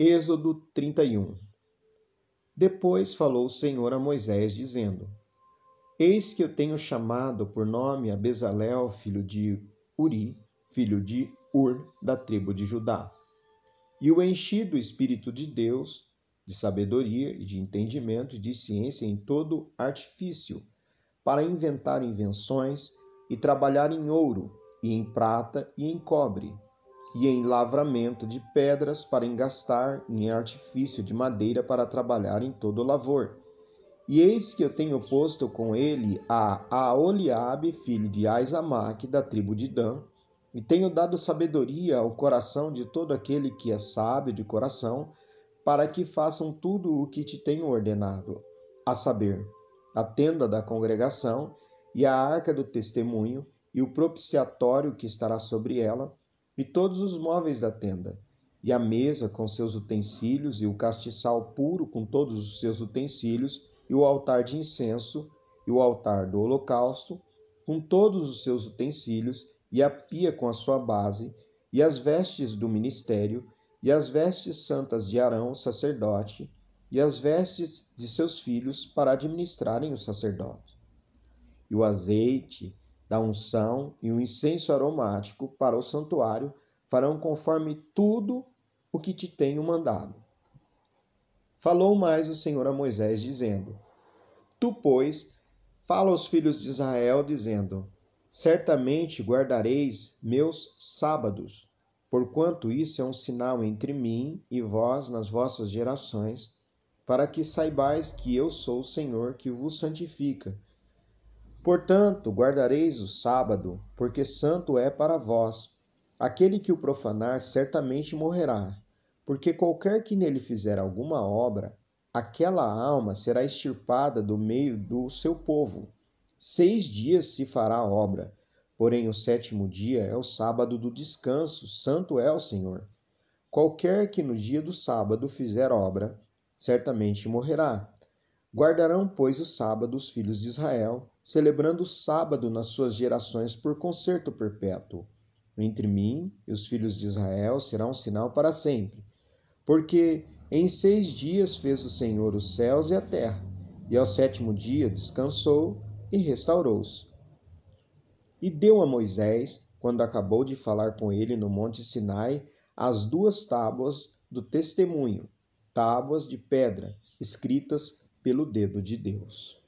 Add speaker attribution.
Speaker 1: Êxodo 31 Depois falou o Senhor a Moisés, dizendo: Eis que eu tenho chamado por nome a Bezalel, filho de Uri, filho de Ur, da tribo de Judá. E o enchi do Espírito de Deus, de sabedoria e de entendimento e de ciência em todo artifício, para inventar invenções e trabalhar em ouro, e em prata e em cobre, e em lavramento de pedras para engastar, em artifício de madeira para trabalhar em todo lavor. E eis que eu tenho posto com ele a Aoliabe, filho de Aizamaque, da tribo de Dan, e tenho dado sabedoria ao coração de todo aquele que é sábio de coração, para que façam tudo o que te tenho ordenado, a saber, a tenda da congregação e a arca do testemunho e o propiciatório que estará sobre ela, e todos os móveis da tenda, e a mesa com seus utensílios, e o castiçal puro com todos os seus utensílios, e o altar de incenso, e o altar do holocausto, com todos os seus utensílios, e a pia com a sua base, e as vestes do ministério, e as vestes santas de Arão, sacerdote, e as vestes de seus filhos para administrarem o sacerdócio. E o azeite, da unção e o incenso aromático para o santuário farão conforme tudo o que te tenho mandado. Falou mais o Senhor a Moisés, dizendo: Tu, pois, fala aos filhos de Israel, dizendo: Certamente guardareis meus sábados, porquanto isso é um sinal entre mim e vós nas vossas gerações, para que saibais que eu sou o Senhor que vos santifica Portanto, guardareis o sábado, porque santo é para vós. Aquele que o profanar certamente morrerá, porque qualquer que nele fizer alguma obra, aquela alma será extirpada do meio do seu povo. Seis dias se fará a obra, porém o sétimo dia é o sábado do descanso, santo é o Senhor. Qualquer que no dia do sábado fizer obra, certamente morrerá. Guardarão, pois, o sábado os filhos de Israel, celebrando o sábado nas suas gerações por concerto perpétuo. Entre mim e os filhos de Israel será um sinal para sempre. Porque em seis dias fez o Senhor os céus e a terra, e ao sétimo dia descansou e restaurou-se. E deu a Moisés, quando acabou de falar com ele no monte Sinai, as duas tábuas do testemunho, tábuas de pedra, escritas pelo dedo de Deus.